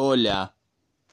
olhar